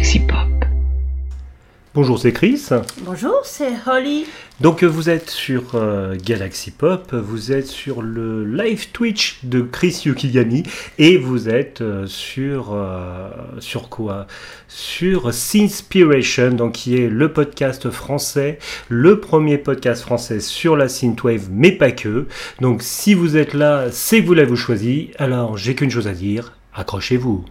Galaxy Pop. Bonjour, c'est Chris. Bonjour, c'est Holly. Donc euh, vous êtes sur euh, Galaxy Pop, vous êtes sur le live Twitch de Chris Yukigami et vous êtes euh, sur sur quoi? Sur Synspiration, donc qui est le podcast français, le premier podcast français sur la synthwave, mais pas que. Donc si vous êtes là, c'est que vous l'avez choisi. Alors j'ai qu'une chose à dire, accrochez-vous.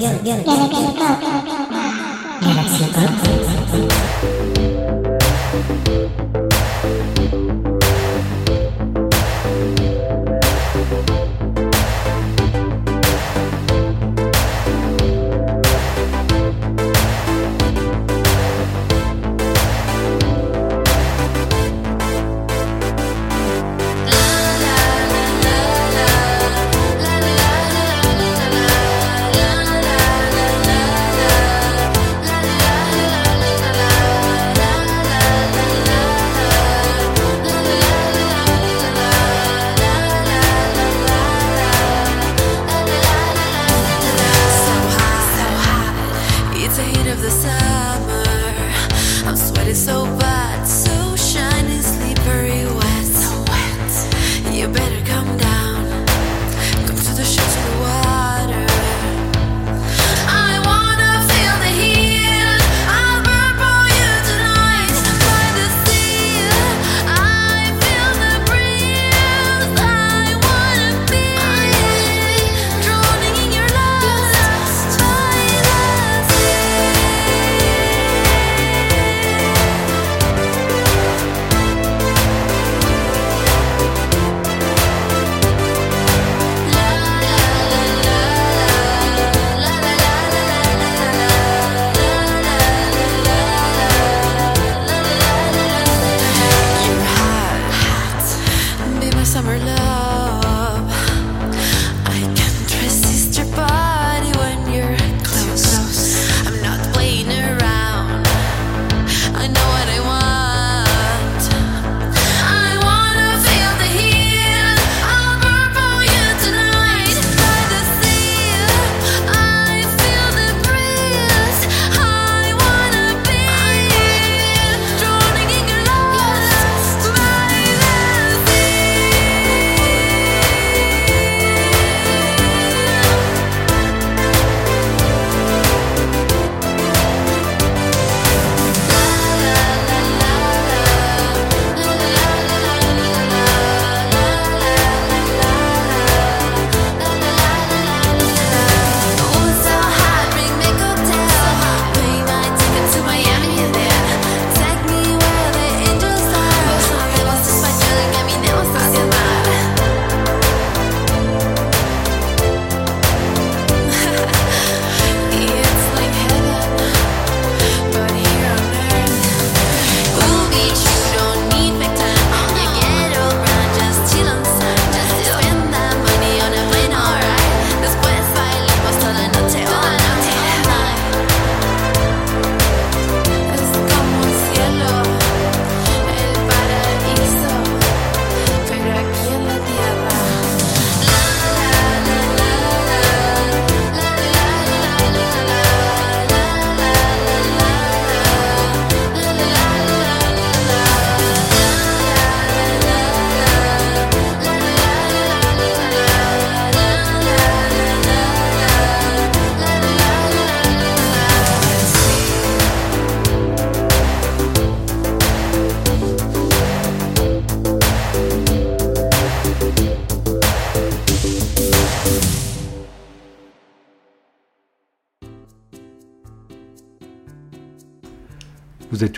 เยอะเยอะเยอะ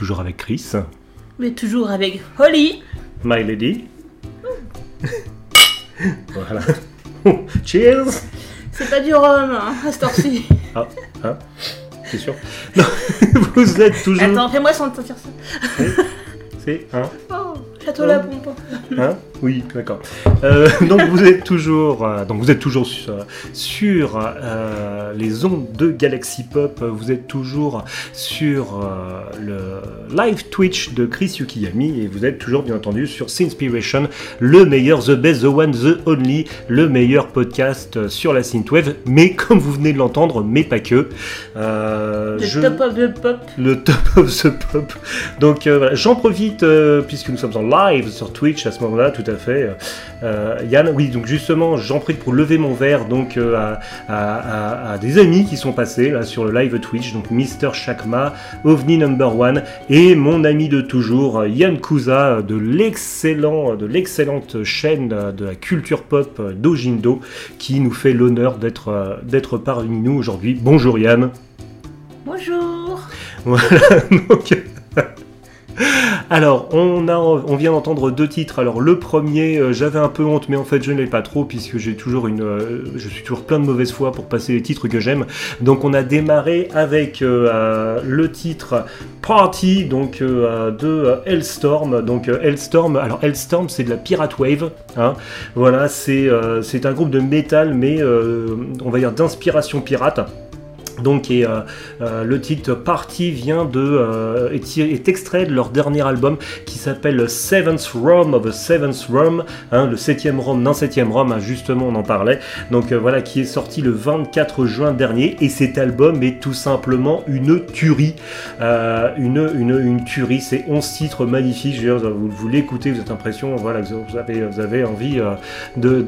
toujours avec Chris, Mais toujours avec Holly. My Lady. voilà. Cheers C'est pas du rhum, hein, à cette heure-ci. Ah, hein C'est sûr Non, vous êtes toujours... Attends, fais-moi sentir ça. C'est un... Oh, château la pompe. Hein oui, d'accord. Euh, donc vous êtes toujours, euh, donc vous êtes toujours sur, sur, euh, les ondes de Galaxy Pop. Vous êtes toujours sur euh, le live Twitch de Chris Yukiyami et vous êtes toujours bien entendu sur Sinspiration, le meilleur, the best, the one, the only, le meilleur podcast sur la synthwave. Mais comme vous venez de l'entendre, mais pas que. Euh, Le je- top of the pop. le top of the pop. Donc euh, voilà, j'en profite euh, puisque nous sommes en live sur Twitch à ce moment-là, tout à fait. Euh, Yann, oui, donc justement, j'en profite pour lever mon verre donc euh, à, à- à- à des amis qui sont passés là sur le live Twitch, donc Mister Shakma, OVNI Number One et mon ami de toujours euh, Yann euh, de l'excellent, de l'excellente chaîne euh, de la culture pop euh, Dojindo qui nous fait l'honneur d'être euh, d'être parmi nous aujourd'hui. Bonjour Yann. Bonjour. Voilà, donc. Alors, on, vient d'entendre deux titres. Alors, le premier, euh, j'avais un peu honte, mais en fait, je ne l'ai pas trop, puisque j'ai toujours une, euh, je suis toujours plein de mauvaise foi pour passer les titres que j'aime. Donc, on a démarré avec euh, le titre Party, donc de Hellstorm. Donc, Hellstorm, alors Hellstorm, c'est de la Pirate Wave. hein. Voilà, c'est un groupe de métal, mais on va dire d'inspiration pirate. Donc, et, euh, euh, le titre Party vient de euh, est, extrait de leur dernier album qui s'appelle Seventh Rum of a Seventh Rum, hein, le septième Rum d'un septième Rum, hein, justement on en parlait. Donc voilà, qui est sorti le 24 juin dernier et cet album est tout simplement une tuerie, une, une, une tuerie. C'est 11 titres magnifiques. Je veux dire, vous, vous l'écoutez, vous êtes l'impression, voilà, vous avez, vous avez envie de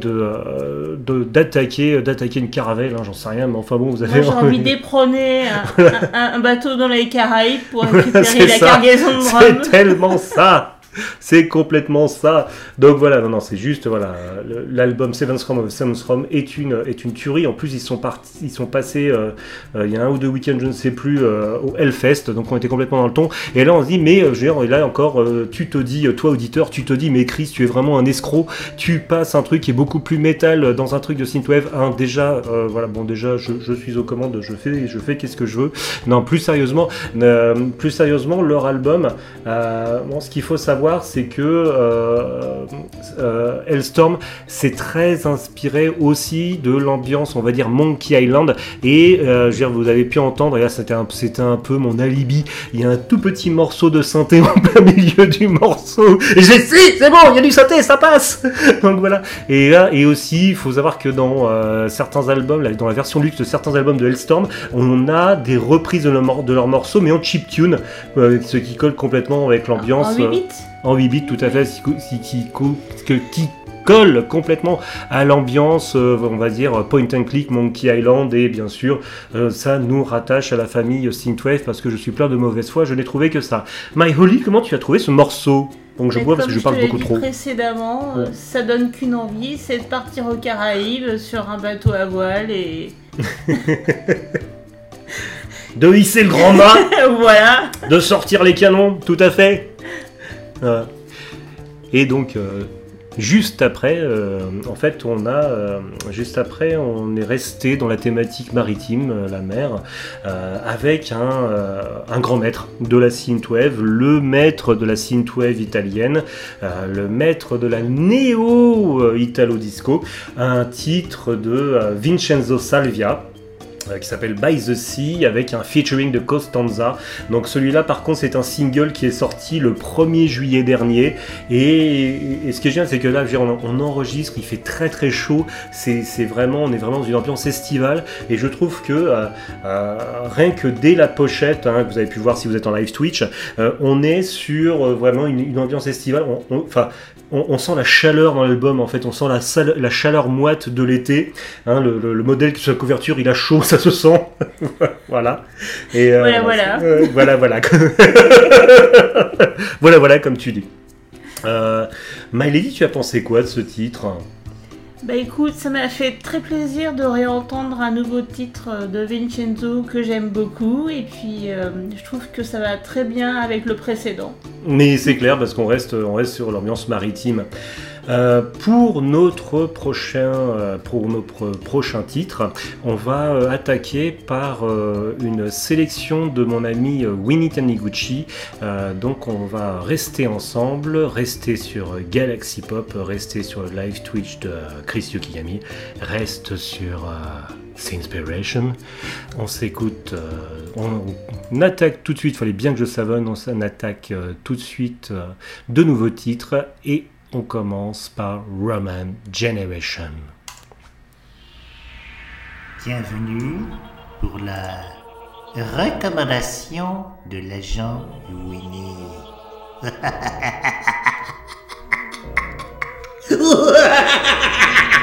d'attaquer une caravelle, hein, j'en sais rien, mais enfin bon, vous avez Moi, d'éperonner un, un- un bateau dans les Caraïbes pour récupérer C'est la ça. cargaison de C'est rhum. tellement ça. C'est complètement ça. Donc voilà, non, non, c'est juste, voilà, l'album Seventh Rom of Seventh Rom est une, est une tuerie. En plus, ils sont partis, ils sont passés, euh, euh, il y a un ou deux week-ends, je ne sais plus, euh, au Hellfest, donc on était complètement dans le ton. Et là, on se dit, mais, je veux dire, là encore, tu te dis, toi auditeur, tu te dis, mais Chris, tu es vraiment un escroc. Tu passes un truc qui est beaucoup plus métal dans un truc de synthwave. Hein, déjà, voilà, bon, déjà, je, suis aux commandes, je fais, je fais qu'est-ce que je veux. Non, plus sérieusement, plus sérieusement, leur album, ce qu'il faut savoir, c'est que euh, euh, Hellstorm, c'est très inspiré aussi de l'ambiance, on va dire Monkey Island. Et euh, je veux dire, vous avez pu entendre, et là c'était un, c'était un peu mon alibi. Il y a un tout petit morceau de synthé en plein milieu du morceau. Et j'ai si, c'est bon, il y a du synthé, ça passe. Donc voilà. Et là, et aussi, il faut savoir que dans certains albums, dans la version luxe de certains albums de Hellstorm, on a des reprises de, leur de leurs morceaux, mais en chiptune, ce qui colle complètement avec l'ambiance. En 8 bits? En 8 bits, tout à fait, qui, qui, colle complètement à l'ambiance, euh, on va dire, point and click, Monkey Island, et bien sûr, euh, ça nous rattache à la famille Synthwave, parce que je suis plein de mauvaise foi, je n'ai trouvé que ça. My Holly, comment tu as trouvé ce morceau? Donc je bois parce que je parle beaucoup dit trop. précédemment, euh, Ouais. ça donne qu'une envie, c'est de partir aux Caraïbes sur un bateau à voile et De hisser le grand mât voilà. de sortir les canons, tout à fait. Et donc, euh, juste après, euh, en fait, on a, euh, juste après, on est resté dans la thématique maritime, la mer, avec un, grand maître de la synthwave, le maître de la synthwave italienne, le maître de la néo euh, italo disco, un titre de Vincenzo Salvia qui s'appelle By the Sea avec un featuring de Costanza. Donc celui-là par contre c'est un single qui est sorti le 1er juillet dernier. Et, et ce qui est génial c'est que là on, enregistre, il fait très très chaud, c'est vraiment, on est vraiment dans une ambiance estivale. Et je trouve que euh, euh, rien que dès la pochette, hein, que vous avez pu voir si vous êtes en live Twitch, euh, on est sur euh, vraiment une, une ambiance estivale, enfin on, on sent la chaleur dans l'album en fait, on sent la, sale- la chaleur moite de l'été. Hein, le, le- le modèle sur la couverture, il a chaud, ça se sent. voilà. Et, euh, Voilà, voilà. euh, voilà, voilà. voilà, voilà, comme tu dis. Euh, My Lady, tu as pensé quoi de ce titre? Bah écoute, ça m'a fait très plaisir de réentendre un nouveau titre de Vincenzo que j'aime beaucoup et puis euh, je trouve que ça va très bien avec le précédent. Mais c'est clair parce qu'on reste, on reste sur l'ambiance maritime. Euh, pour notre prochain, euh, pour notre prochain titre, on va euh, attaquer par une sélection de mon ami Winnie Taniguchi. Donc on va rester ensemble, rester sur Galaxy Pop, rester sur le live Twitch de Chris Yukigami, reste sur euh, Inspiration. On s'écoute, on, attaque tout de suite, fallait bien que je savonne, on attaque tout de suite de nouveaux titres et on commence par Roman Generation. Bienvenue pour la recommandation de l'agent Winnie.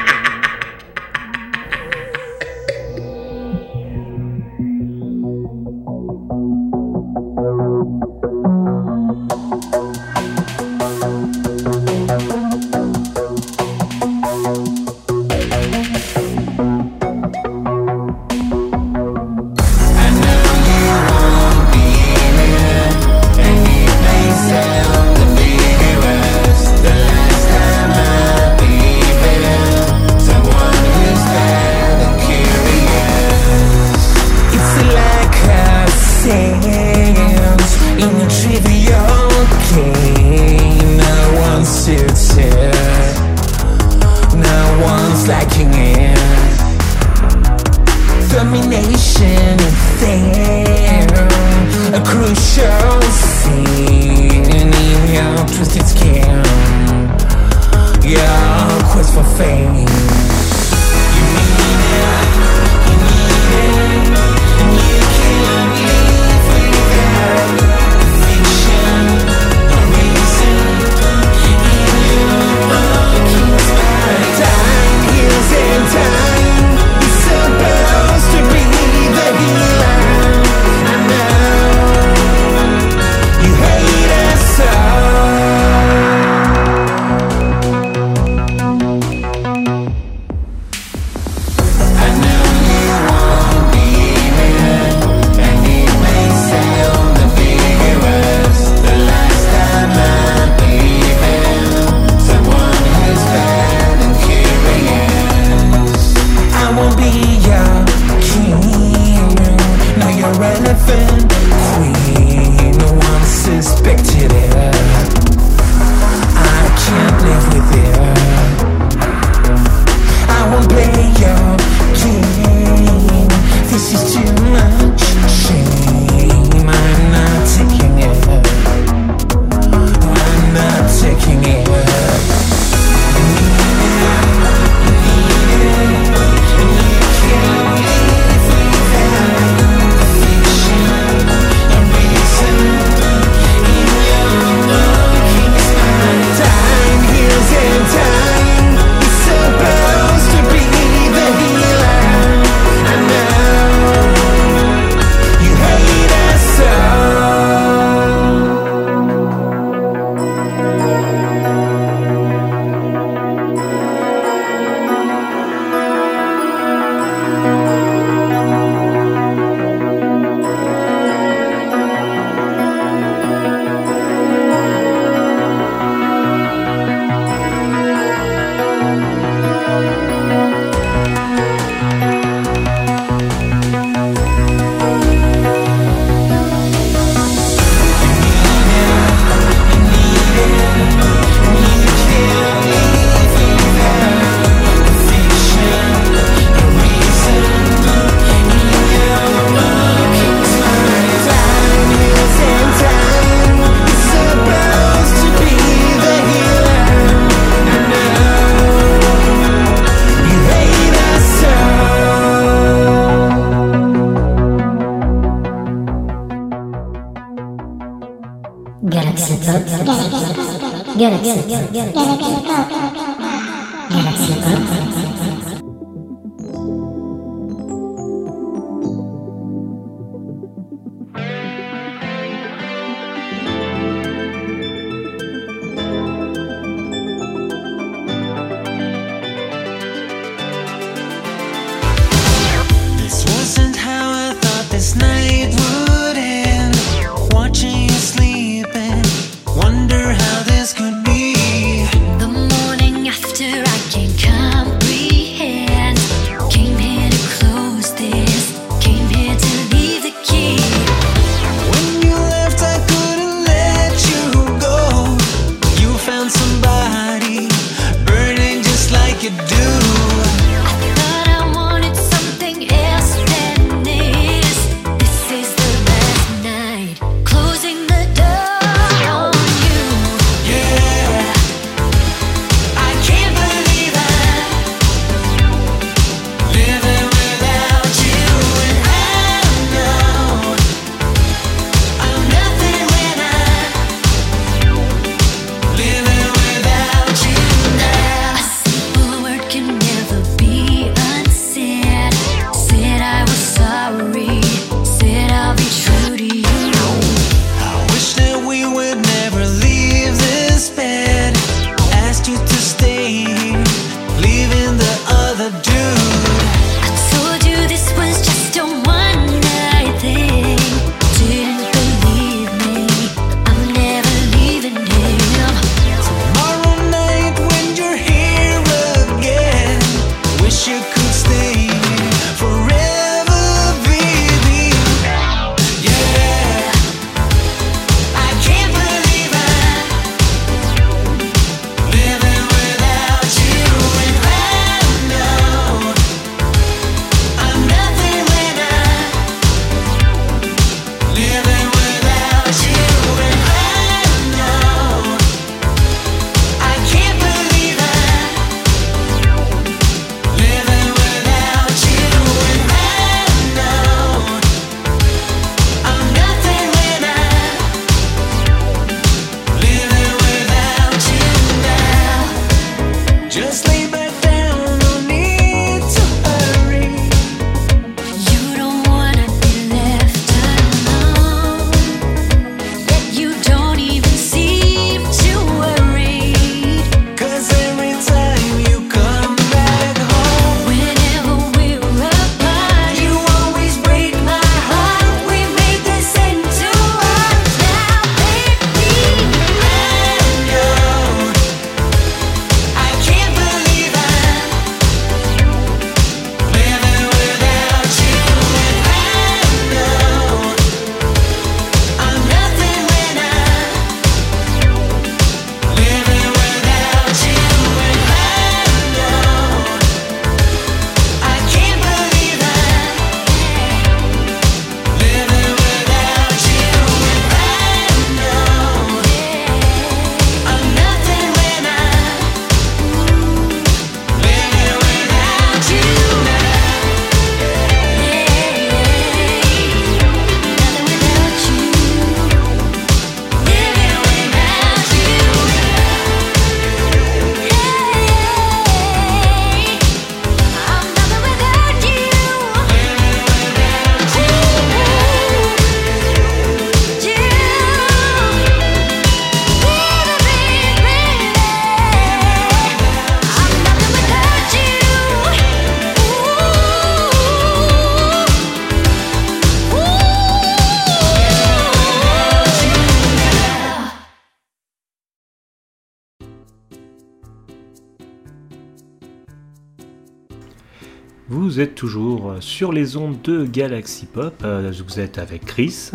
sur les ondes de Galaxy Pop. euh, Vous êtes avec Chris.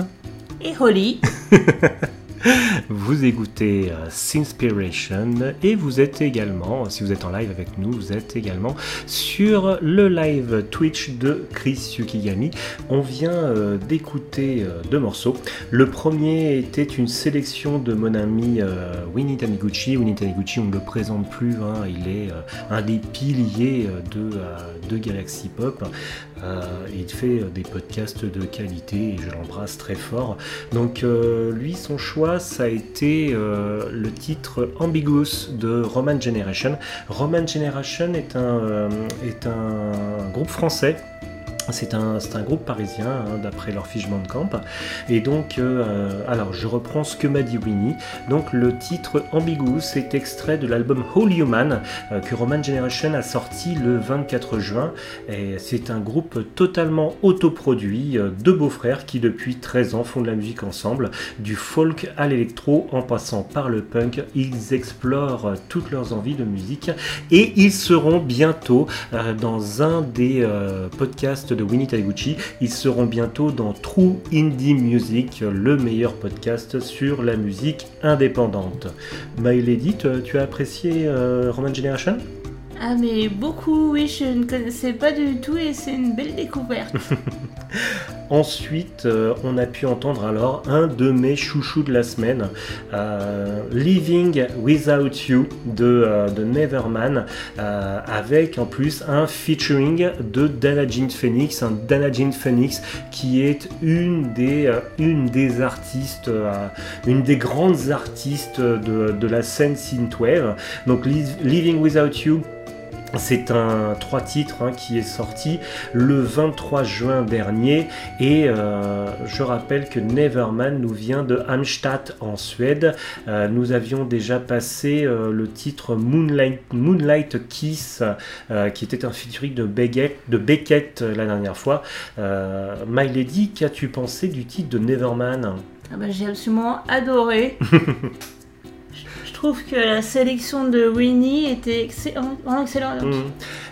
Et Holly. Vous écoutez euh, Sinspiration et vous êtes également, si vous êtes en live avec nous, vous êtes également sur le live Twitch de Chris Yukigami. On vient euh, d'écouter deux morceaux. Le premier était une sélection de mon ami Winnie Taniguchi. Winnie Taniguchi, on ne le présente plus, hein, il est un des piliers de, de Galaxy Pop. Euh, il fait des podcasts de qualité et je l'embrasse très fort. Donc euh, lui, son choix, ça a été euh, le titre Ambiguous de Roman Generation. Roman Generation est un, est un groupe français. C'est un, c'est un groupe parisien, hein, d'après leur fiche Bandcamp. Et donc, euh, alors, je reprends ce que m'a dit Winnie. Donc, le titre Ambiguous est extrait de l'album Whole Human euh, que Roman Generation a sorti le 24 juin. Et c'est un groupe totalement autoproduit, euh, deux beaux-frères qui depuis 13 ans font de la musique ensemble, du folk à l'électro en passant par le punk. Ils explorent toutes leurs envies de musique et ils seront bientôt dans un des podcasts de Winnie Taguchi. Ils seront bientôt dans True Indie Music, le meilleur podcast sur la musique indépendante. My Lady, tu as apprécié euh, Roman Generation? Ah mais beaucoup, oui, je ne connaissais pas du tout et c'est une belle découverte. Ensuite, euh, on a pu entendre alors un de mes chouchous de la semaine, euh, Living Without You de, euh, de Neverman, avec en plus un featuring de Dana Jean Phoenix, un Dana Jean Phoenix qui est une des, une des artistes, une des grandes artistes de, de la scène synthwave. Donc Li- Living Without You, c'est un trois titres hein, qui est sorti le 23 juin dernier et euh, je rappelle que Neverman nous vient de Amstatt en Suède. Euh, nous avions déjà passé euh, le titre Moonlight, Moonlight Kiss qui était un featuring de Beckett, de Beckett la dernière fois. My Lady, qu'as-tu pensé du titre de Neverman? Ah bah, j'ai absolument adoré. Je- trouve que la sélection de Winnie était excellente. vraiment excellente.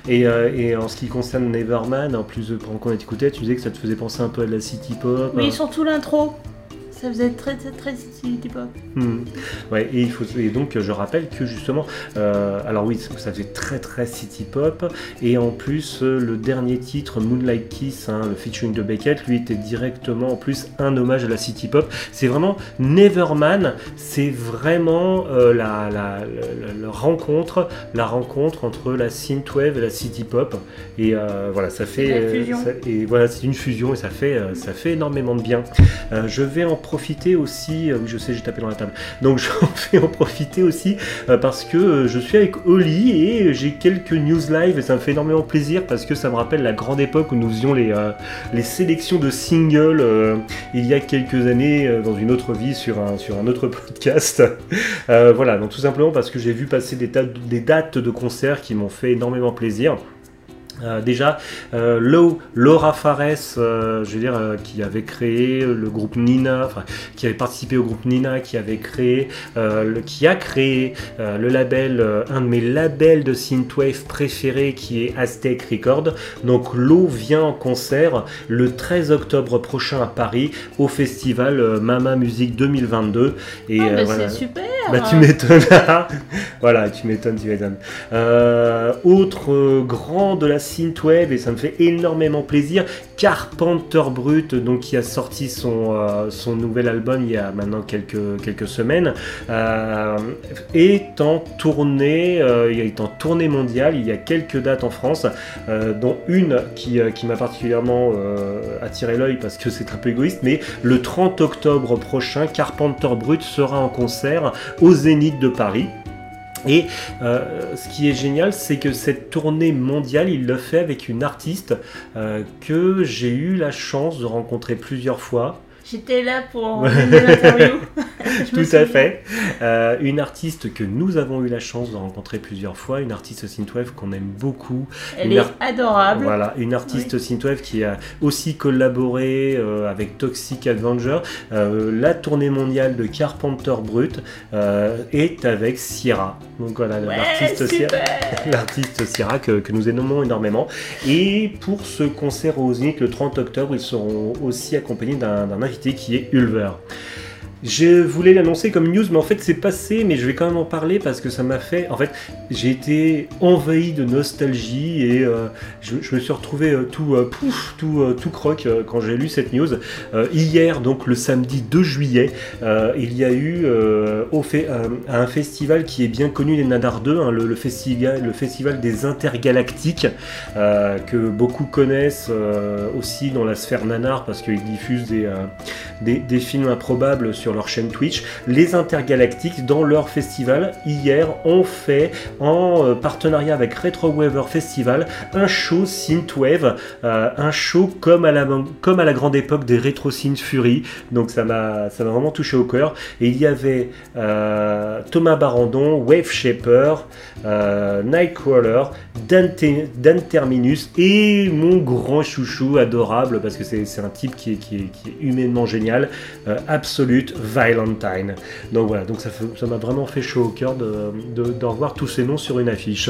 Et, euh, et en ce qui concerne Neverman, en plus de pendant qu'on écoutait, tu disais que ça te faisait penser un peu à de la city pop. Oui, hein. surtout l'intro. Ça faisait très très très city pop. Hmm. Ouais, et, il faut, et donc je rappelle que justement, euh, alors oui, ça fait très très city pop, et en plus euh, le dernier titre, Moonlight Kiss, hein, le featuring de Beckett, lui était directement en plus un hommage à la city pop. C'est vraiment Neverman, c'est vraiment euh, la, la, la- la rencontre, la rencontre entre la synthwave et la city pop, et euh, voilà, ça fait, la euh, fusion. ça- et voilà, c'est une fusion et ça fait, euh, ça fait énormément de bien. Euh, je vais en profiter aussi, euh, oui je sais j'ai tapé dans la table, donc je vais en profiter aussi euh, parce que euh, je suis avec Oli et j'ai quelques news live et ça me fait énormément plaisir parce que ça me rappelle la grande époque où nous faisions les, les sélections de singles il y a quelques années dans une autre vie sur un, sur un autre podcast. Voilà, donc tout simplement parce que j'ai vu passer des, des dates de concerts qui m'ont fait énormément plaisir. Euh, déjà, euh, Lo- Laura Fares, euh, je veux dire, qui avait créé le groupe Nina, enfin, qui avait participé au groupe Nina, qui avait créé, le- qui a créé le label, un de mes labels de synthwave préférés, qui est Aztec Record. Donc, Lo vient en concert le 13 octobre prochain à Paris au festival Mama Music 2022. Et Ah, bah, voilà. c'est super. Bah tu m'étonnes. voilà, tu m'étonnes, tu m'étonnes. Autre grand de la synthwave et ça me fait énormément plaisir, Carpenter Brut, donc qui a sorti son, euh, son nouvel album il y a maintenant quelques, quelques semaines, euh, est en tournée, euh, est en tournée mondiale. Il y a quelques dates en France, dont une qui, qui m'a particulièrement attiré l'œil parce que c'est un peu égoïste, mais le 30 octobre prochain, Carpenter Brut sera en concert au Zénith de Paris. Et euh, ce qui est génial, c'est que cette tournée mondiale, il le fait avec une artiste euh, que j'ai eu la chance de rencontrer plusieurs fois. J'étais là pour l'interview. Tout à fait. Euh, une artiste que nous avons eu la chance de rencontrer plusieurs fois, une artiste synthwave qu'on aime beaucoup. Elle Une est adorable. Voilà, une artiste synthwave qui a aussi collaboré euh, avec Toxic Avenger. Euh, la tournée mondiale de Carpenter Brut est avec Sierra. Donc voilà, Ouais, l'artiste Sierra. super. L'artiste Sierra que, que nous aimons énormément. Et pour ce concert au Zénith le 30 octobre, ils seront aussi accompagnés d'un d'un qui est Ulver. Je voulais l'annoncer comme news, mais en fait c'est passé, mais je vais quand même en parler parce que ça m'a fait. En fait, j'ai été envahi de nostalgie et euh, je, me suis retrouvé euh, tout, euh, pouf, tout, tout croque quand j'ai lu cette news. Hier, donc le samedi 2 juillet, il y a eu un festival qui est bien connu des Nadar 2, hein, le, festival, des intergalactiques, que beaucoup connaissent aussi dans la sphère nanar parce qu'ils diffusent des, des, des films improbables sur leur chaîne Twitch. Les Intergalactiques, dans leur festival, hier, ont fait, en euh, partenariat avec Retro Weaver Festival, un show Synthwave, euh, un show comme à, la, comme à la grande époque des Retro Synth Fury. Donc ça m'a vraiment touché au cœur. Et il y avait euh, Thomas Barandon, Wave Shaper, Nightcrawler, Dan, Te- Dan Terminus et mon grand chouchou adorable parce que c'est un type qui est, qui est, qui est humainement génial, Absolute Valentine. Donc voilà, donc ça m'a vraiment fait chaud au cœur de, de, de revoir tous ces noms sur une affiche.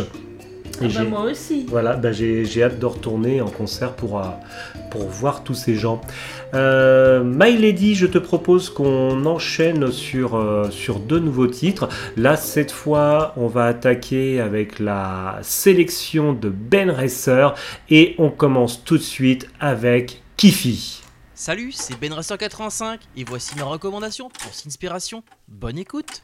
Ah bah, moi aussi. Voilà, bah, j'ai hâte de retourner en concert pour, euh, pour voir tous ces gens. Euh, My Lady, je te propose qu'on enchaîne sur, euh, sur deux nouveaux titres. Là, cette fois, on va attaquer avec la sélection de Ben Racer et on commence tout de suite avec Kifi. Salut, c'est Ben Racer 85 et voici mes recommandations pour Inspiration. Bonne écoute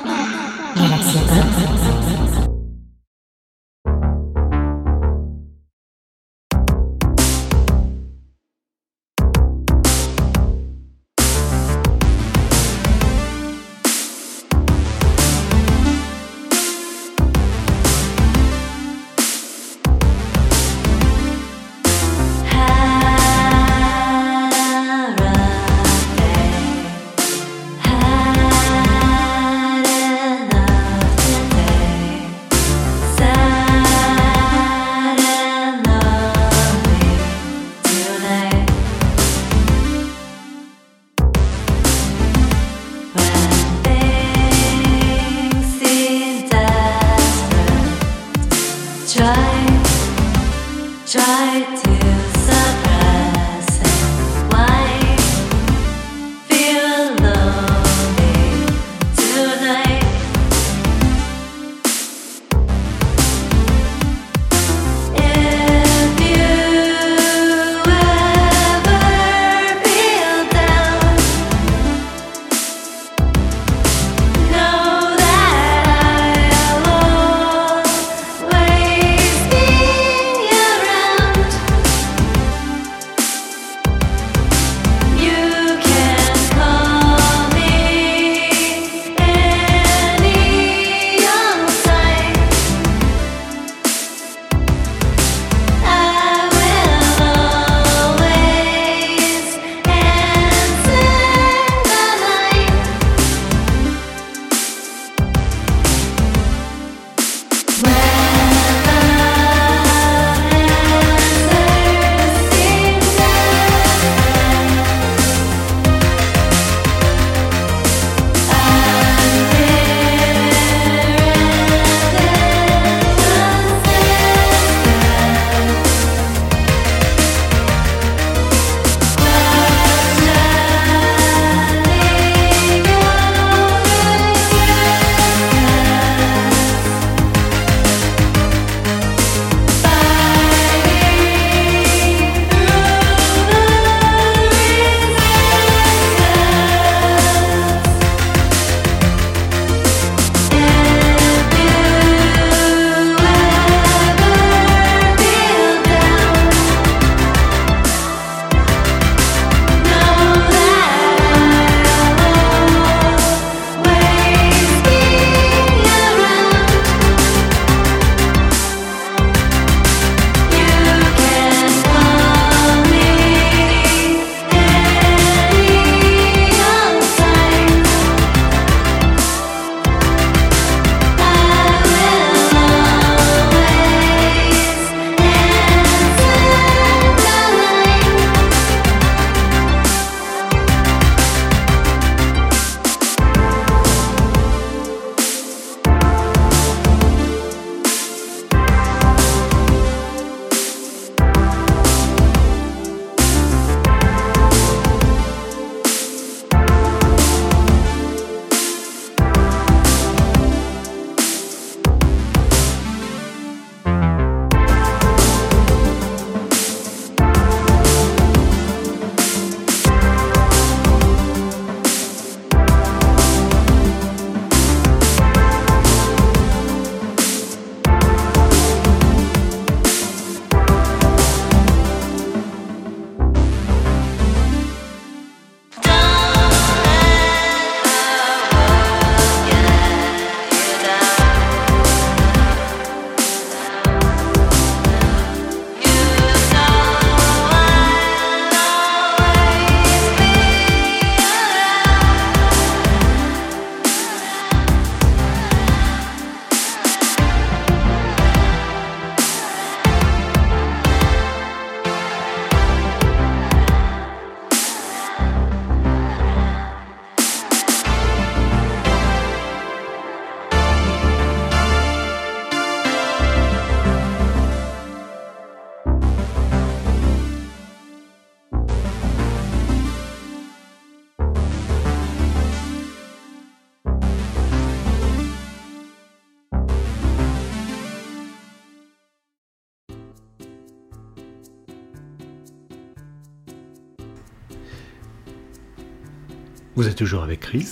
Vous êtes toujours avec Chris.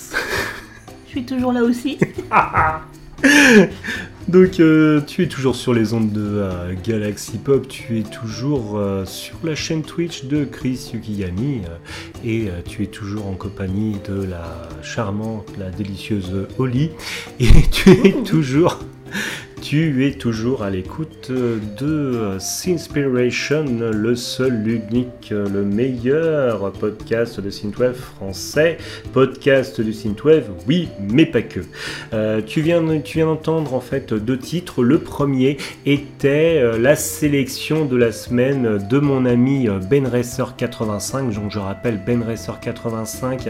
Je suis toujours là aussi. Donc euh, tu es toujours sur les ondes de euh, Galaxy Pop, tu es toujours euh, sur la chaîne Twitch de Chris Yukigami euh, et tu es toujours en compagnie de la charmante, la délicieuse Holly et tu es toujours tu es toujours à l'écoute de Sinspiration, le seul, l'unique, le meilleur podcast de Synthwave français. Podcast du Synthwave, oui, mais pas que. Euh, tu viens, tu d'entendre en fait deux titres. Le premier était euh, la sélection de la semaine de mon ami euh, Ben Racer 85. Donc je rappelle Ben Racer 85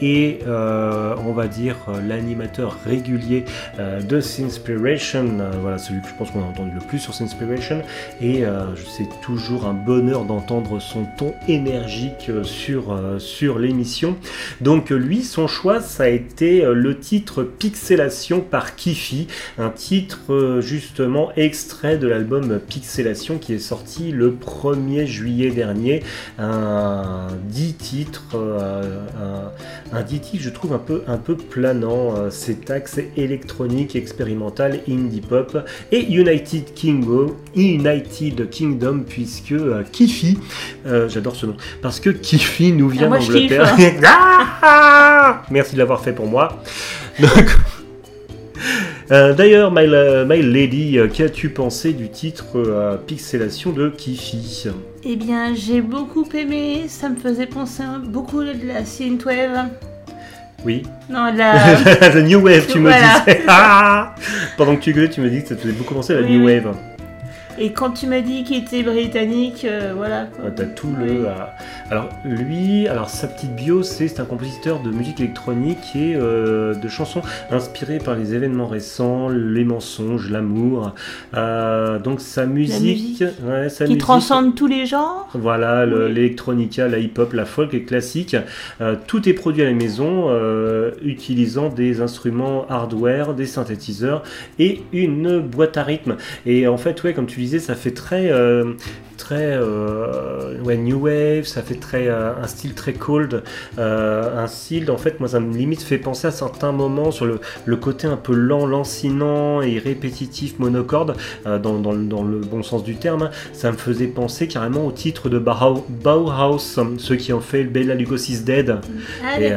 et on va dire l'animateur régulier de Sinspiration. Euh, voilà celui que je pense qu'on a entendu le plus sur Sinspiration. Et euh, c'est toujours un bonheur d'entendre son ton énergique euh, sur, euh, sur l'émission. Donc euh, lui, son choix, ça a été euh, le titre Pixelation par Kifi, un titre euh, justement extrait de l'album Pixelation qui est sorti le 1er juillet dernier. Un 10 titres, euh, un, un 10 titres je trouve un peu, un peu planant. euh, Cet axe électronique, expérimental, indie pop et United Kingdom, United Kingdom puisque euh, Kifi, euh, j'adore ce nom, parce que Kifi nous vient Ah, d'Angleterre. Ah Merci de l'avoir fait pour moi. Donc, euh, D'ailleurs, my, my Lady, euh, qu'as-tu pensé du titre euh, Pixelation de Kifi Eh bien, j'ai beaucoup aimé. Ça me faisait penser beaucoup de la synthwave. Oui. Non, la. The New Wave, tu me disais. Ah Pendant que tu gueulais, tu me dis que ça te faisait beaucoup penser à la Oui, New oui. Wave. Et quand tu m'as dit qu'il était britannique, euh, voilà. Ah, T'as tout le. Alors lui, alors sa petite bio, c'est c'est un compositeur de musique électronique et euh, de chansons inspirées par les événements récents, les mensonges, l'amour. Euh, donc sa musique, musique. ouais, sa Qui musique- transcende tous les genres. Voilà, le- Oui. l'électronica, la hip-hop, la folk et classique. Euh, tout est produit à la maison, euh, utilisant des instruments hardware, des synthétiseurs et une boîte à rythme. Et en fait, ouais, comme tu ça fait très, euh, très euh, ouais, new wave. Ça fait très euh, un style très cold, euh, un style. En fait, moi, ça me limite fait penser à certains moments sur le, le côté un peu lent, lancinant et répétitif, monocorde, euh, dans, dans le- dans le bon sens du terme. hein. Ça me faisait penser carrément au titre de Bauhaus, ceux qui ont fait le Bella Lugosi's Dead. Ah, Et,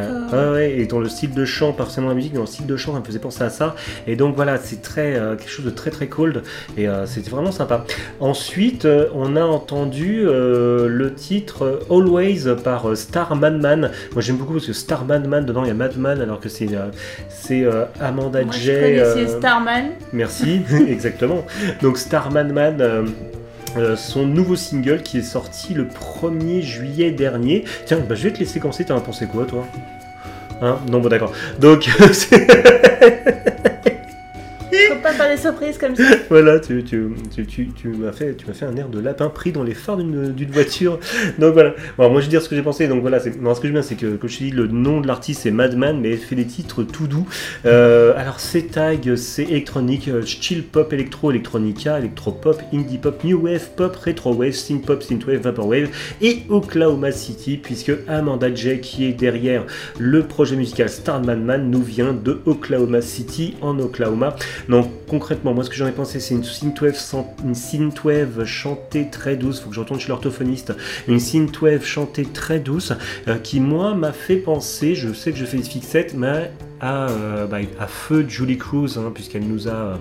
ouais, dans le style de chant, pas forcément la musique, mais dans le style de chant, ça me faisait penser à ça. Et donc voilà, c'est très quelque chose de très très cold et c'était vraiment sympa. Ensuite, on a entendu euh, le titre Always par euh, Star Madman. Moi j'aime beaucoup parce que Star Madman dedans il y a Madman alors que c'est euh, c'est Amanda Moi, je Jay. euh, Starman. Merci, exactement. Donc Starman Man. euh, euh, son nouveau single qui est sorti le 1er juillet dernier. Tiens, bah, je vais te laisser commencer, t'en as pensé quoi toi? Hein? Non, bon d'accord. Donc, Faut pas faire des surprises comme ça. voilà, tu, tu, tu, tu, tu m'as fait, fait un air de lapin pris dans les phares d'une voiture. Donc voilà. Bon, moi je vais dire ce que j'ai pensé. Donc voilà, c'est- non, ce que je veux bien, c'est que, comme je te dis, le nom de l'artiste c'est Madman, mais elle fait des titres tout doux. Euh, alors ses tags, c'est électronique, euh, chill pop, électro, electronica, electropop, indie pop, new wave, pop, retro wave, synth pop, synthwave, vaporwave et Oklahoma City, puisque Amanda Jay, qui est derrière le projet musical Starman Man, nous vient de Oklahoma City en Oklahoma. Donc concrètement, moi ce que j'en ai pensé, c'est une synthwave, une chantée très douce. Faut que je retourne chez l'orthophoniste. Une synthwave chantée très douce, euh, qui moi m'a fait penser. Je sais que je fais des fixettes, mais à, euh, bah, à feu Julie Cruz, hein, puisqu'elle nous a euh,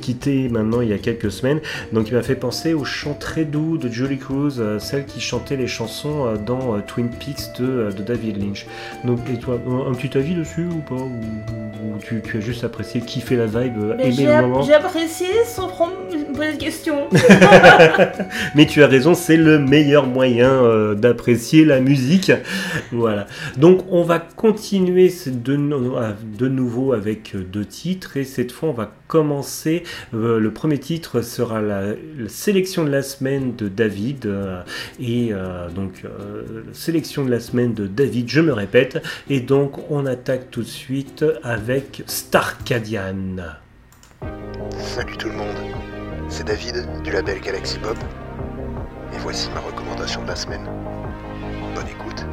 quitté maintenant il y a quelques semaines. Donc il m'a fait penser au chant très doux de Julie Cruz, euh, celle qui chantait les chansons euh, dans Twin Peaks de, de David Lynch. Donc et toi, un, un petit avis dessus ou pas? Ou, tu, tu as juste apprécié, kiffé la vibe, Mais aimé j'ai le moment? j'ai apprécié sans prendre me poser de questions. Mais tu as raison, c'est le meilleur moyen d'apprécier la musique. Voilà. Donc on va continuer de, de nouveau avec euh, deux titres et cette fois on va commencer. euh, le premier titre sera la, sélection de la semaine de David euh, et donc sélection de la semaine de David, je me répète. Et donc on attaque tout de suite avec Starcadian. Salut tout le monde, c'est David du label Galaxy Pop et voici ma recommandation de la semaine. Bonne écoute.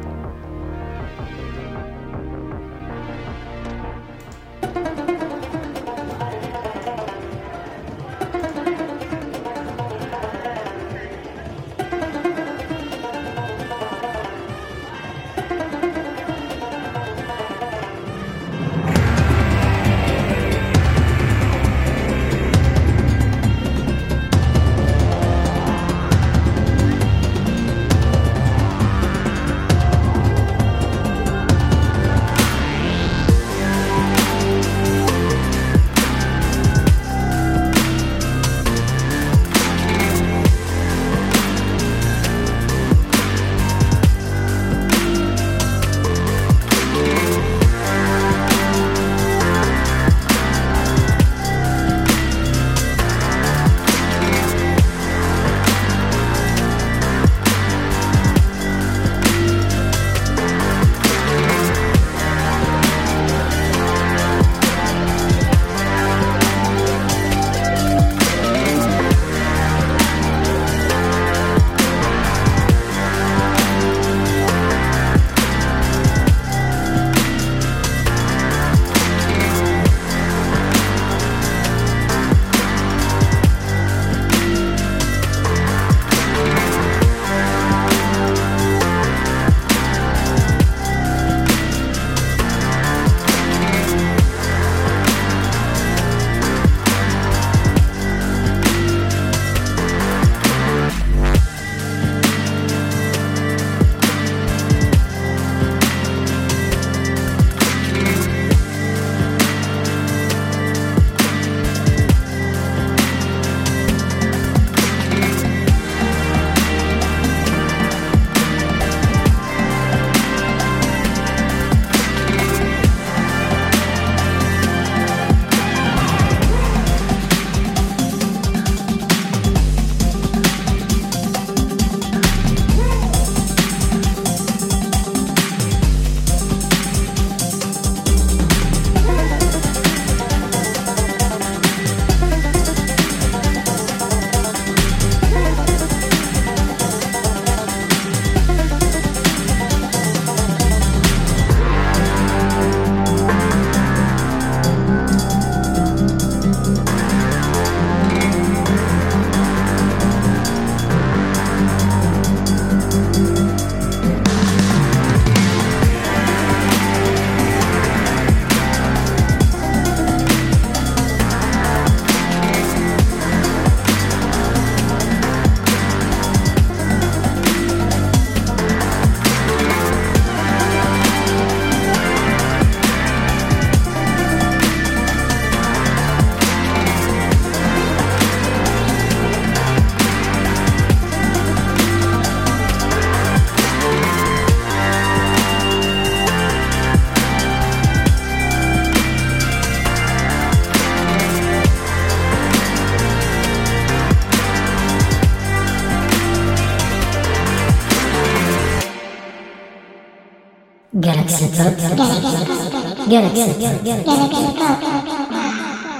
Galaxy, Galaxy, Galaxy Pop.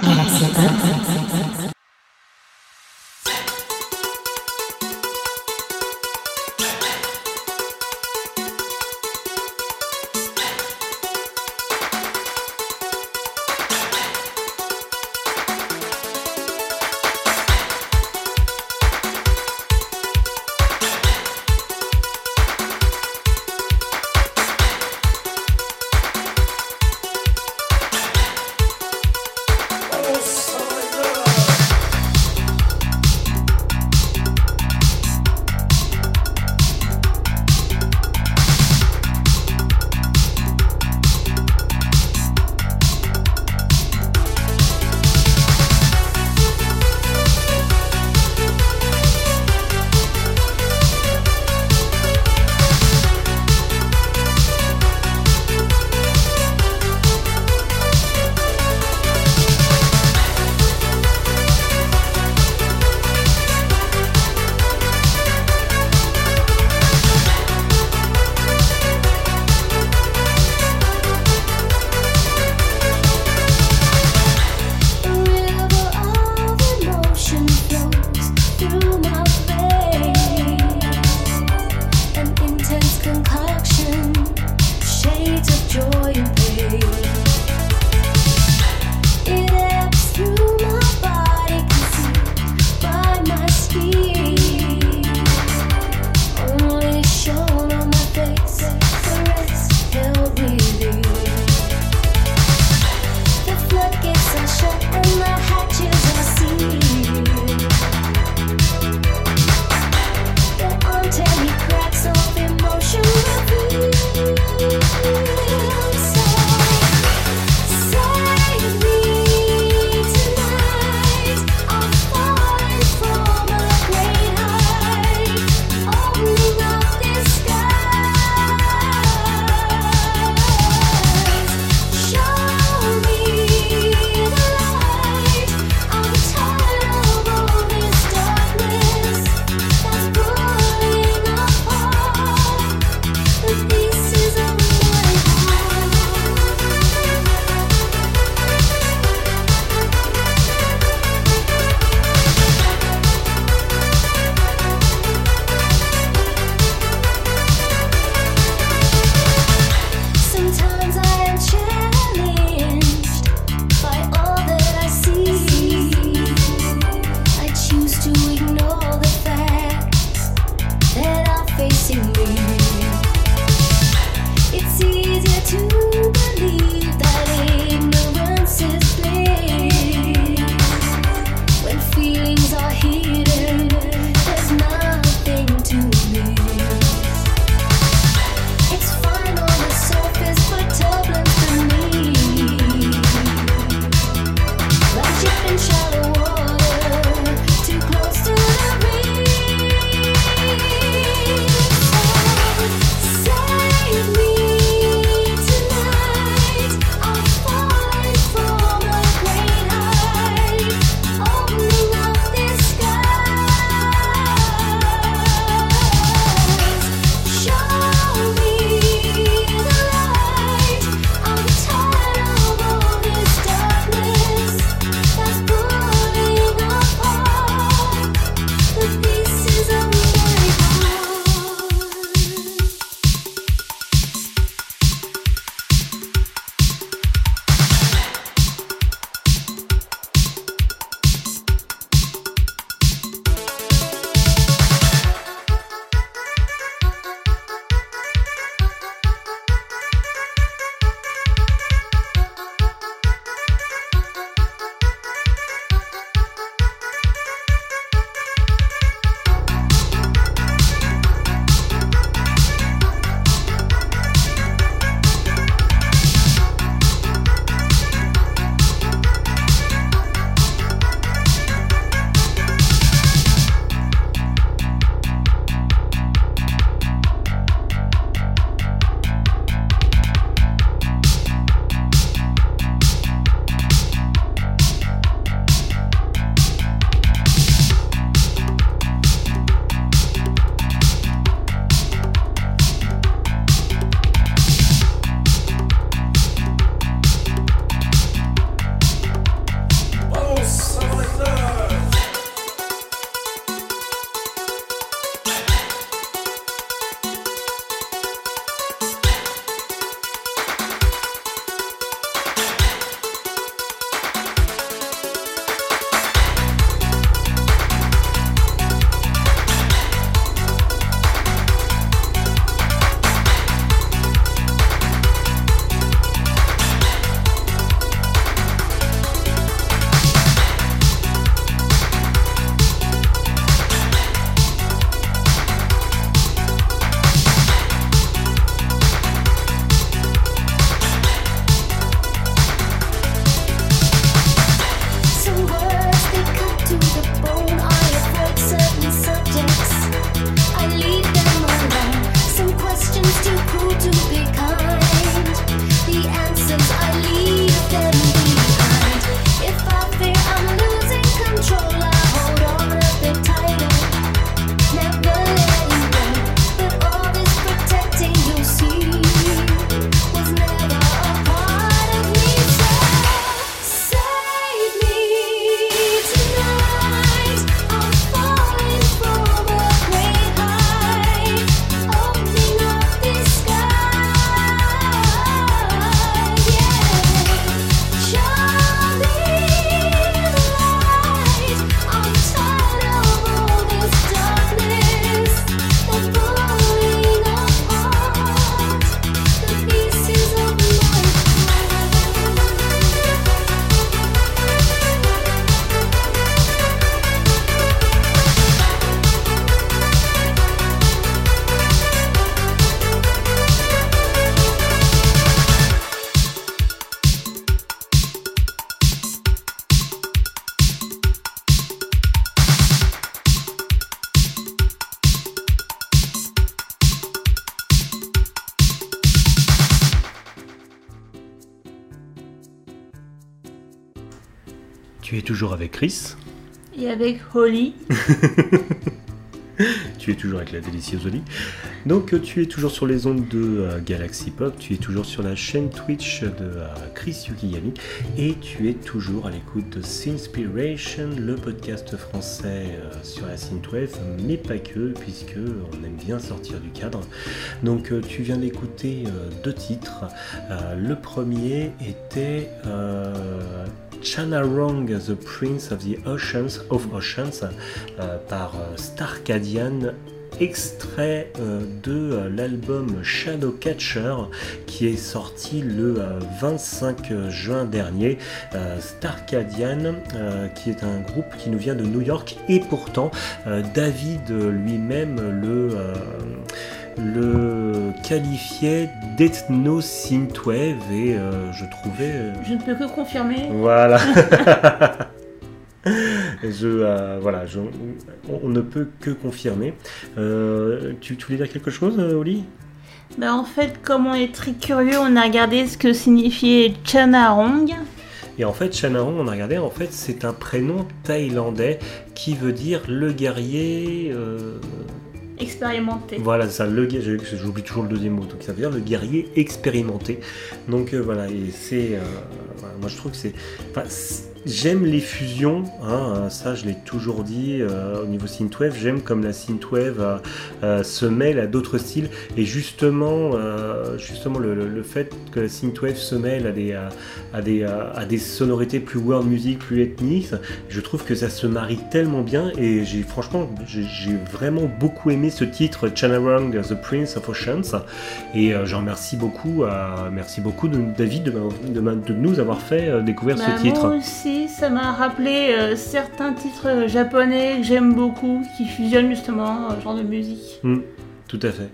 Oh, son of a gun. Chris. Et avec Holly. Tu es toujours avec la délicieuse Oli. Donc euh, tu es toujours sur les ondes de euh, Galaxy Pop, tu es toujours sur la chaîne Twitch de euh, Chris Yukigami et tu es toujours à l'écoute de Sinspiration, le podcast français euh, sur la synthwave, mais pas que, puisque on aime bien sortir du cadre. Donc tu viens d'écouter deux titres. Le premier était Chanarong, The Prince of the Oceans of Oceans euh, par euh, Starcadian extrait euh, de l'album Shadowcatcher qui est sorti le euh, 25 juin dernier. Starcadian, qui est un groupe qui nous vient de New York et pourtant David lui-même le, le qualifiait d'ethno-synthwave et euh, je trouvais... euh, Je ne peux que confirmer. voilà. je, euh, voilà, je- on, on ne peut que confirmer. Tu, tu voulais dire quelque chose, Oli? Bah, en fait, comme on est très curieux, on a regardé ce que signifiait Chanarong. Et en fait, Chanarong, on a regardé, en fait, c'est un prénom thaïlandais qui veut dire le guerrier. euh, Expérimenté. Voilà, ça, le j'oublie toujours le deuxième mot, donc ça veut dire le guerrier expérimenté. Donc euh, voilà, et c'est. euh, moi je trouve que c'est. J'aime les fusions, hein, euh, ça je l'ai toujours dit euh, au niveau synthwave. J'aime comme la synthwave euh, euh, se mêle à d'autres styles et justement, euh, justement le, le- le fait que la synthwave se mêle à des, à, à des, à, à des sonorités plus world music, plus ethniques, je trouve que ça se marie tellement bien et j'ai franchement j'ai vraiment beaucoup aimé ce titre Chanarang The Prince of Oceans et euh, j'en remercie beaucoup merci beaucoup de, David de, de nous avoir fait euh, découvrir Bah, ce titre. Moi ça m'a rappelé euh, certains titres euh, japonais que j'aime beaucoup, qui fusionnent justement euh, ce genre de musique. Tout à fait.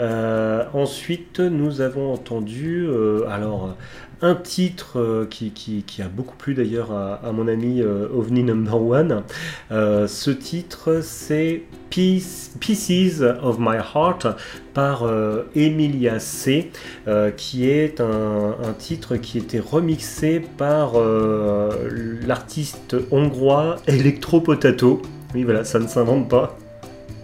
Euh, ensuite, nous avons entendu euh, alors un titre euh, qui, a beaucoup plu d'ailleurs à, mon ami euh, OVNI Number One. Euh, ce titre, c'est Piece- Pieces of My Heart par Emilia C, qui est un, titre qui était remixé par l'artiste hongrois Electro Potato. Oui, voilà, ça ne s'invente pas.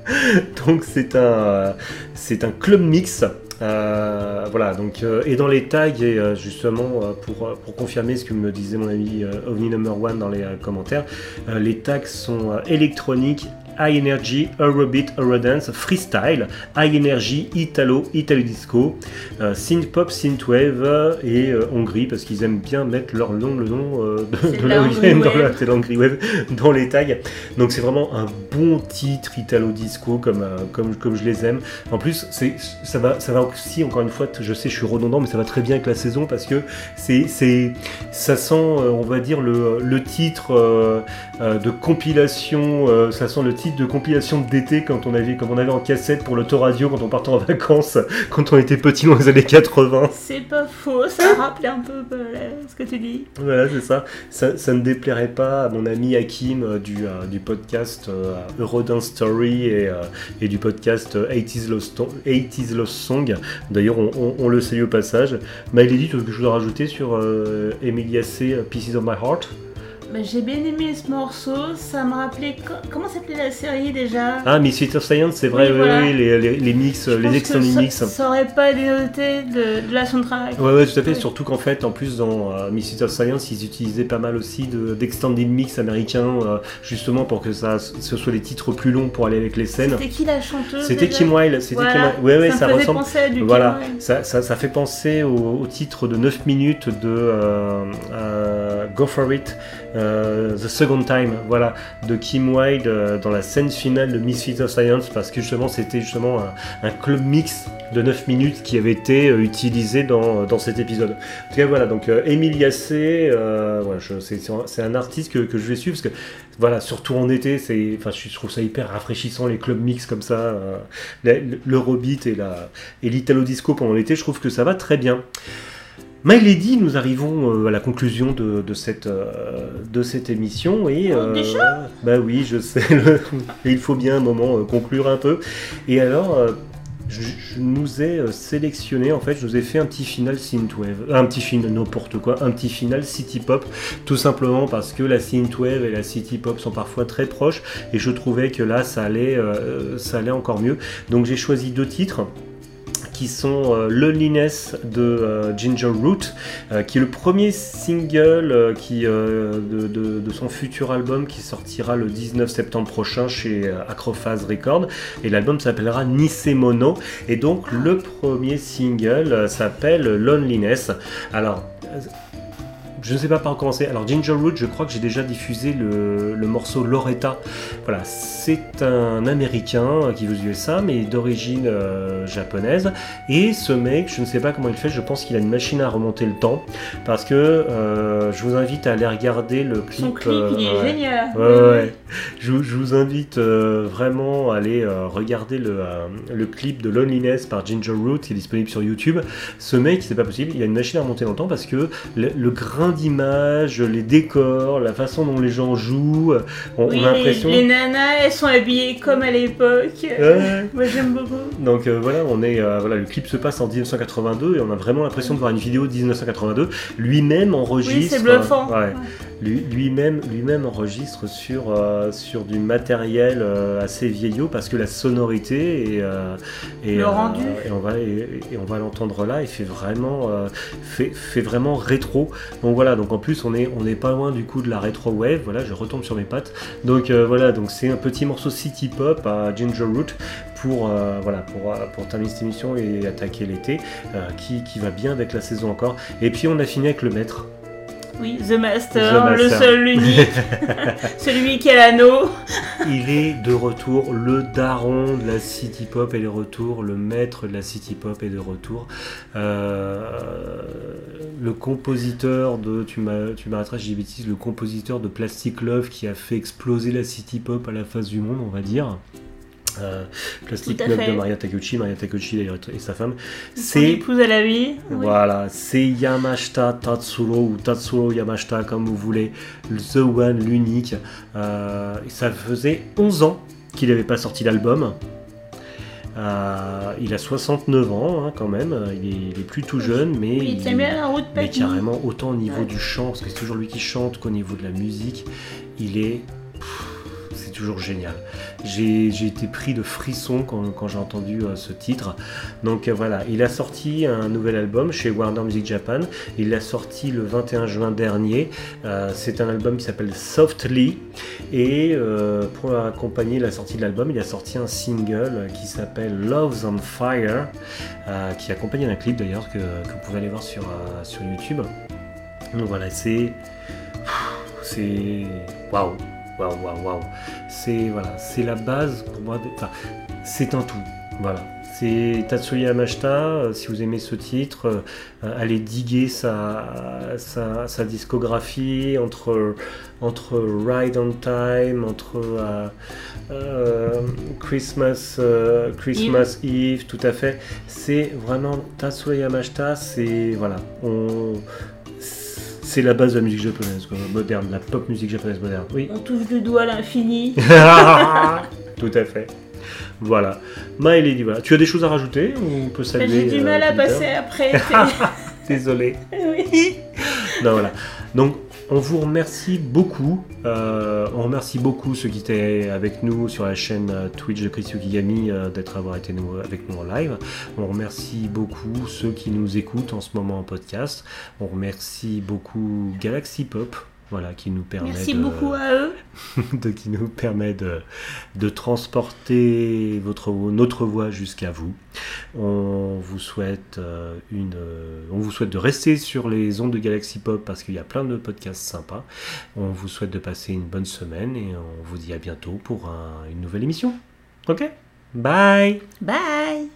Donc c'est un club mix. Euh, voilà, donc, euh, et dans les tags, et euh, justement, pour, pour confirmer ce que me disait mon ami OVNI Number One dans les commentaires, les tags sont électroniques, high energy, Eurobeat, Eurodance, freestyle, high energy, italo, italo disco, euh, synth pop, synthwave et euh, Hongrie, parce qu'ils aiment bien mettre leur nom, le nom euh, de, la Hongrie dans, la- la dans les tags. Donc c'est vraiment un bon titre italo disco comme, euh, comme, comme je les aime. En plus, ça, va, ça va aussi, encore une fois, je sais, je suis redondant, mais ça va très bien avec la saison parce que c'est, ça sent, on va dire, le, le titre de compilation, ça sent le titre de compilation d'été quand on avait, comme on avait en cassette pour l'autoradio quand on partait en vacances, quand on était petit dans les années 80. C'est pas faux, ça rappelait un peu euh, ce que tu dis. Voilà, c'est ça. ça. ça ne déplairait pas à mon ami Hakim euh, du, euh, du podcast euh, Eurodance Story et, euh, et du podcast euh, 80s Lost, Sto- 80s Lost Song. D'ailleurs, on, on- on le salue au passage. Maëlady, tu as quelque chose à rajouter sur euh, Emilia C, Pieces of My Heart? J'ai bien aimé ce morceau, ça me rappelait. co- Comment s'appelait la série déjà? Ah, Misfits of Science, c'est vrai, Oui, oui, voilà. oui, les, les, les mix, Je les extended mix. ça, aurait pas dénoté de, de la soundtrack. Ouais, ouais, tout à fait. Surtout qu'en fait, en plus, dans euh, Misfits of Science, ils utilisaient pas mal aussi de- d'extended mix américains, euh, justement pour que ça, ce soit des titres plus longs pour aller avec les scènes. C'était qui la chanteuse C'était Kim Wilde. C'était Voilà. Kim Wilde. Ouais, ouais, ça, ressemble. Voilà, ça, ça, ça fait penser au, au titre de 9 minutes de euh, euh, Go For It, euh, The Second Time, voilà, de Kim Wilde euh, dans la scène finale de Misfits of Science, parce que justement c'était justement un, club mix de 9 minutes qui avait été euh, utilisé dans, dans cet épisode. En tout cas, voilà, donc voilà, je- c'est un- artiste que, que je vais suivre, parce que voilà, surtout en été, c'est, enfin, je trouve ça hyper rafraîchissant les clubs mix comme ça, l'Eurobeat et l'Italo Disco pendant l'été, je trouve que ça va très bien. My Lady, nous arrivons euh, à la conclusion de, de cette, euh, de cette émission et Oh, déjà bah oui, je sais, le- il faut bien un moment euh, conclure un peu. Et alors, euh, je, je nous ai euh, sélectionné, en fait, je nous ai fait un petit final synthwave, euh, un petit final, n'importe quoi, un petit final city pop, tout simplement parce que la synthwave et la city pop sont parfois très proches, et je trouvais que là, ça allait, euh, ça allait encore mieux. Donc j'ai choisi deux titres qui sont euh, Loneliness de euh, Ginger Root, euh, qui est le premier single qui, de, son futur album qui sortira le 19 septembre prochain chez Acrophase Records. Et l'album s'appellera Nisemono. Et donc le premier single s'appelle Loneliness. Alors. Euh, Je ne sais pas par où commencer. Alors Ginger Root, je crois que j'ai déjà diffusé le, le morceau Loretta. Voilà, c'est un Américain qui vit aux USA, mais d'origine euh, japonaise. Et ce mec, je ne sais pas comment il fait, je pense qu'il a une machine à remonter le temps. Parce que euh, je vous invite à aller regarder le clip. Son clip, euh, il est ouais. génial. Ouais. Je, vous- je vous invite euh, vraiment à aller euh, regarder le, euh, le clip de Loneliness par Ginger Root qui est disponible sur YouTube. Ce mec, c'est pas possible, il a une machine à remonter le temps parce que le, le grain d'image, les décors, la façon dont les gens jouent, on, Oui, on a les, l'impression. les nanas, elles sont habillées comme à l'époque. Ouais. Moi, j'aime beaucoup. Donc euh, voilà, on est, euh, voilà, le clip se passe en 1982 et on a vraiment l'impression de voir une vidéo de 1982. Lui-même enregistre. Oui, c'est bluffant. ouais. Lui-même, lui-même enregistre sur, euh, sur du matériel euh, assez vieillot parce que la sonorité et, euh, et, Le rendu. et on va et, et on va l'entendre là. Il fait vraiment fait, fait vraiment rétro. Donc voilà. Donc en plus on est on n'est pas loin du coup de la rétro wave. Voilà, je retombe sur mes pattes. Donc voilà. Donc c'est un petit morceau city pop à Ginger Root pour euh, voilà pour, pour terminer cette émission et attaquer l'été euh, qui, qui va bien avec la saison encore. Et puis on a fini avec le maître. Oui, The Master, The Master. le seul, l'unique, celui qui a l'anneau. Il est de retour, le daron de la city pop est de retour, le maître de la city pop est de retour. Euh, le compositeur de, tu m'arrêteras bêtises, le compositeur de Plastic Love qui a fait exploser la city pop à la face du monde, on va dire. Euh, Plastic fait. de Maria Takeuchi, Maria Takeuchi d'ailleurs et sa femme. C'est épouse à la vie. Oui. voilà, c'est Yamashita Tatsuro ou Tatsuro Yamashita comme vous voulez, The One, l'unique. Euh, ça faisait 11 ans qu'il n'avait pas sorti d'album. Euh, il a 69 ans hein, quand même, il est, il est plus tout jeune, mais il route, mais carrément autant au niveau Ouais. du chant, parce que c'est toujours lui qui chante qu'au niveau de la musique, il est. C'est toujours génial. J'ai été pris de frissons quand, j'ai entendu euh, ce titre. Donc euh, voilà, il a sorti un nouvel album chez Warner Music Japan. Il l'a sorti le 21 juin dernier. Euh, C'est un album qui s'appelle Softly. Et pour accompagner la sortie de l'album, il a sorti un single qui s'appelle Love's on Fire, qui est accompagné d'un clip d'ailleurs que, vous pouvez aller voir sur, sur YouTube. Donc voilà, c'est. C'est. Waouh! Waouh, waouh, waouh! C'est voilà, c'est la base pour moi. de- Enfin, c'est un tout. Voilà. C'est Tatsuya Yamashita. euh, Si vous aimez ce titre, euh, allez diguer sa, sa, sa discographie entre, entre Ride on Time, entre euh, euh, Christmas, euh, Christmas Eve, tout à fait. C'est vraiment Tatsuya Yamashita. C'est voilà, on c'est la base de la musique japonaise, quoi, moderne, la pop musique japonaise moderne. Oui. On touche du doigt l'infini. Tout à fait. Voilà. Maëlady, voilà. Tu as des choses à rajouter ou on peut saluer J'ai du euh, mal à passer après. Désolé. oui. Non, voilà. Donc, on vous remercie beaucoup. Euh, on remercie beaucoup ceux qui étaient avec nous sur la chaîne euh, Twitch de Chris Yukigami euh, d'être avec nous en live. On remercie beaucoup ceux qui nous écoutent en ce moment en podcast. On remercie beaucoup Galaxy Pop. Voilà, qui nous permet Merci de- beaucoup à eux. de- qui nous permet de, de transporter votre, notre voix jusqu'à vous. On vous souhaite euh, une, on vous souhaite de rester sur les ondes de Galaxy Pop parce qu'il y a plein de podcasts sympas. On vous souhaite de passer une bonne semaine et on vous dit à bientôt pour un- une nouvelle émission. Ok? Bye Bye.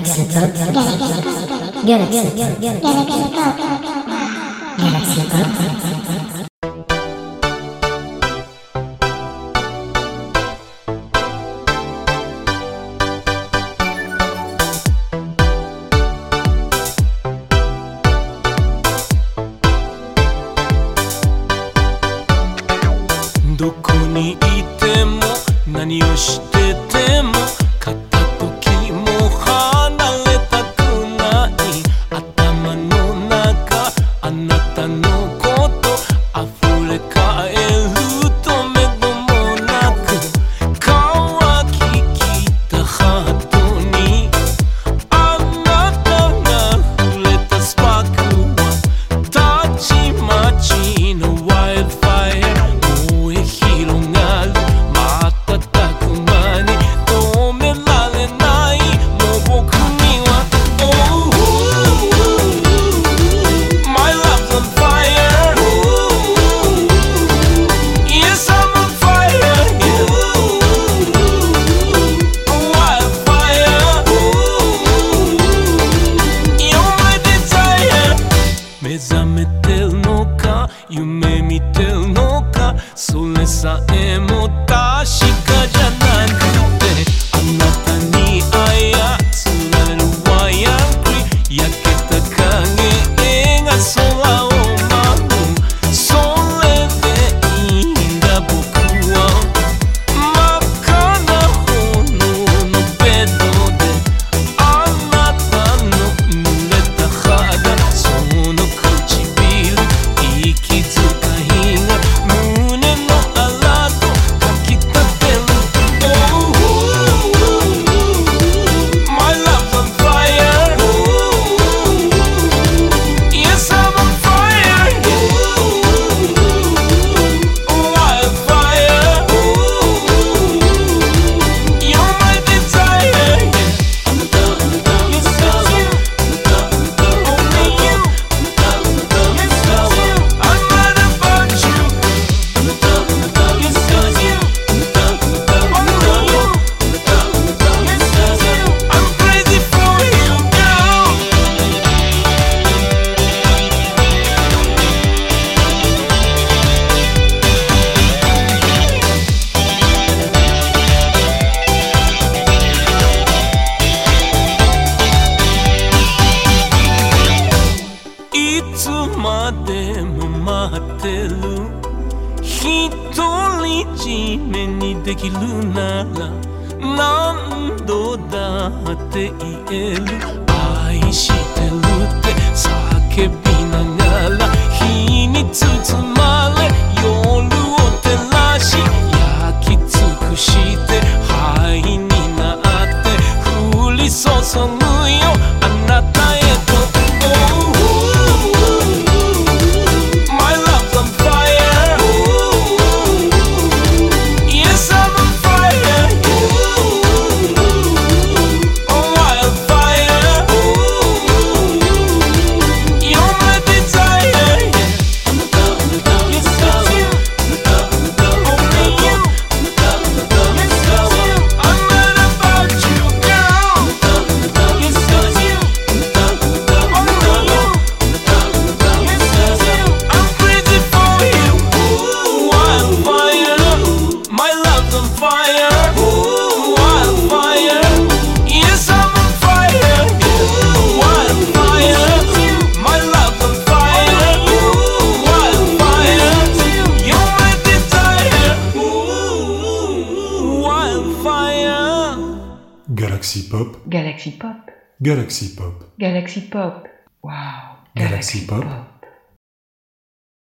Galaxy Pop. Galaxy Galaxy Galaxy Pop.